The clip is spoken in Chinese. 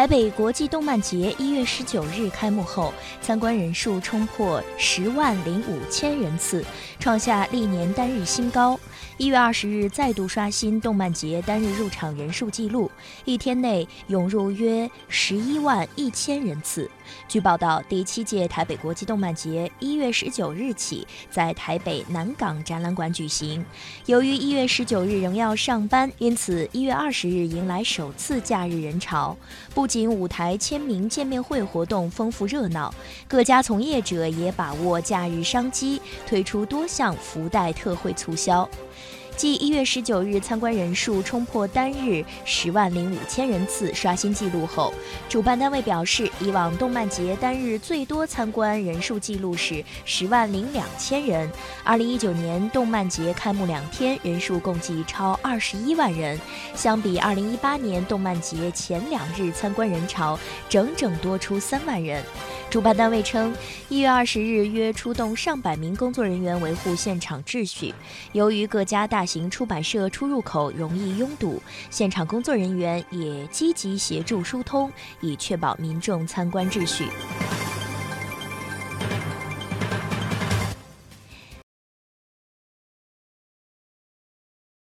台北国际动漫节一月十九日开幕后，参观人数冲破十万零五千人次，创下历年单日新高。一月二十日再度刷新动漫节单日入场人数纪录，一天内涌入约十一万一千人次。据报道，第七届台北国际动漫节一月十九日起在台北南港展览馆举行。由于一月十九日仍要上班，因此一月二十日迎来首次假日人潮。不仅舞台签名见面会活动丰富热闹，各家从业者也把握假日商机，推出多项福袋特惠促销。继一月十九日参观人数冲破单日十万零五千人次刷新纪录后，主办单位表示，以往动漫节单日最多参观人数记录是十万零两千人。二零一九年动漫节开幕两天，人数共计超二十一万人，相比二零一八年动漫节前两日参观人潮，整整多出三万人。主办单位称，一月二十日约出动上百名工作人员维护现场秩序。由于各家大型出版社出入口容易拥堵，现场工作人员也积极协助疏通，以确保民众参观秩序。